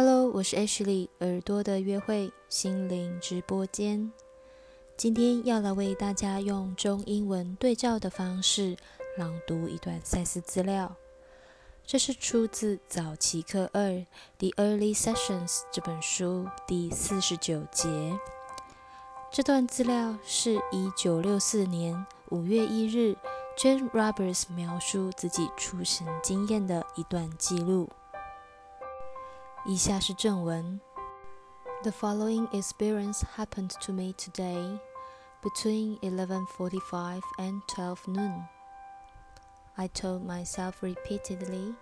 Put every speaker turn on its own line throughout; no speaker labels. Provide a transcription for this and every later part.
Hello，我是 Ashley，耳朵的约会心灵直播间。今天要来为大家用中英文对照的方式朗读一段赛事资料。这是出自早期课二《The Early Sessions》这本书第四十九节。这段资料是一九六四年五月一日 Jane Roberts 描述自己出行经验的一段记录。以下是正文：The following experience happened to me today between 11:45 and 12 noon. I told myself repeatedly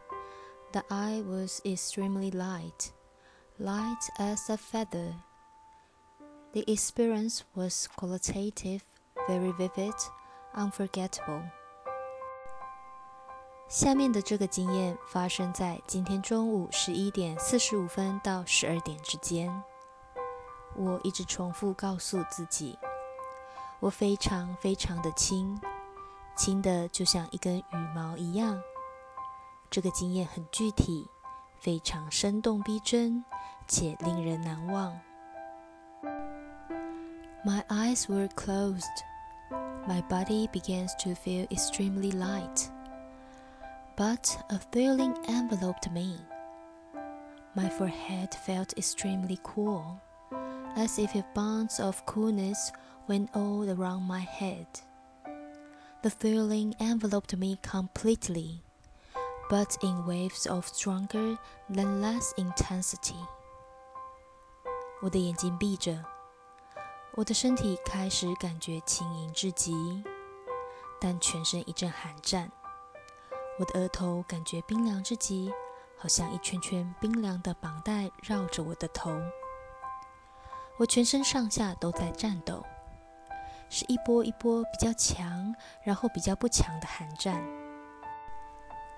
that I was extremely light, light as a feather. The experience was qualitative, very vivid, unforgettable. 下面的这个经验发生在今天中午十一点四十五分到十二点之间。我一直重复告诉自己，我非常非常的轻，轻的就像一根羽毛一样。这个经验很具体，非常生动逼真，且令人难忘。My eyes were closed. My body begins to feel extremely light. but a feeling enveloped me. My forehead felt extremely cool, as if bands of coolness went all around my head. The feeling enveloped me completely, but in waves of stronger than less intensity. 我的眼睛闭着，我的身体开始感觉轻盈至极，但全身一阵寒战。 我的额头感觉冰凉至极，好像一圈圈冰凉的绑带绕着我的头。我全身上下都在颤抖，是一波一波比较强，然后比较不强的寒战。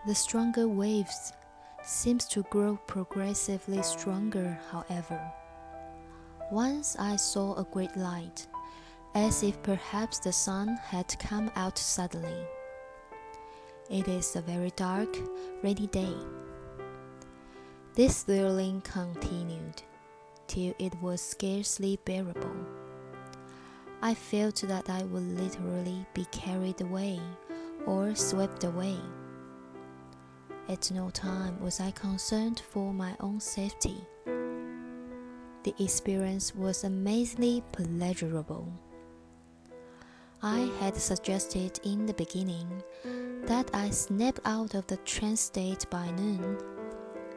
The stronger waves seems to grow progressively stronger. However, once I saw a great light, as if perhaps the sun had come out suddenly. It is a very dark, rainy day. This feeling continued till it was scarcely bearable. I felt that I would literally be carried away or swept away. At no time was I concerned for my own safety. The experience was amazingly pleasurable. I had suggested in the beginning that I snap out of the trance state by noon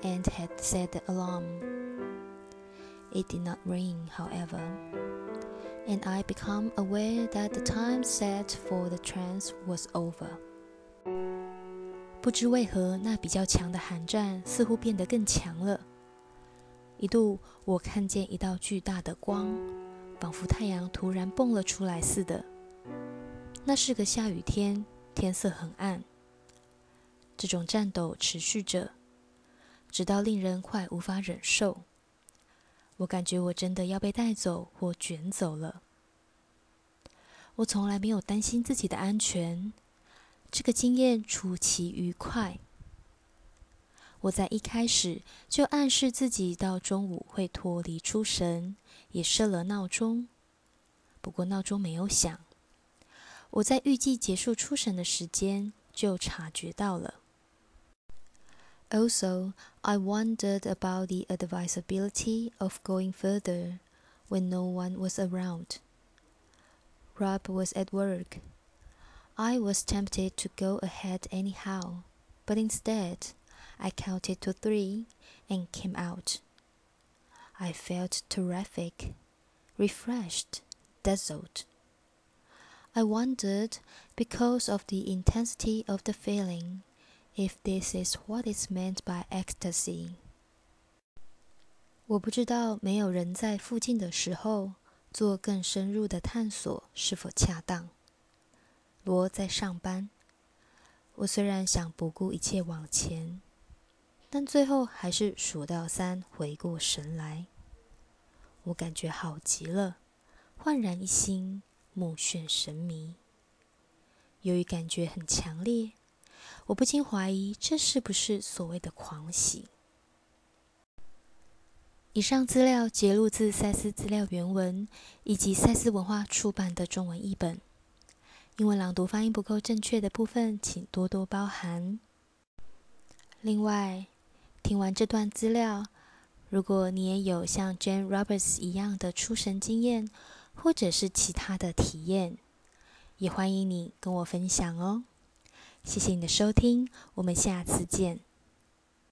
and had set the alarm. It did not ring, however, and I become aware that the time set for the trance was over. 不知为何，那比较强的寒战似乎变得更强了。一度，我看见一道巨大的光，仿佛太阳突然蹦了出来似的。 那是个下雨天，天色很暗，这种战斗持续着，直到令人快无法忍受。我感觉我真的要被带走或卷走了。我从来没有担心自己的安全，这个经验出奇愉快。我在一开始就暗示自己到中午会脱离出神，也设了闹钟，不过闹钟没有响。我在预计结束出神的时间就察觉到了。Also, I wondered about the advisability of going further when no one was around. Rob was at work. I was tempted to go ahead anyhow, but instead, I counted to three and came out. I felt terrific, refreshed, dazzled. I wondered, because of the intensity of the feeling, if this is what is meant by ecstasy. 我不知道没有人在附近的时候做更深入的探索是否恰当。罗在上班，我虽然想不顾一切往前，但最后还是数到三，回过神来。我感觉好极了，焕然一新。目眩神迷，由于感觉很强烈，我不禁怀疑这是不是所谓的狂喜。以上资料节录自赛斯资料原文以及赛斯文化出版的中文译本。英文朗读发音不够正确的部分，请多多包涵。另外，听完这段资料，如果你也有像 Jane Roberts 一样的出神经验，或者是其他的体验，也欢迎你跟我分享哦。谢谢你的收听，我们下次见。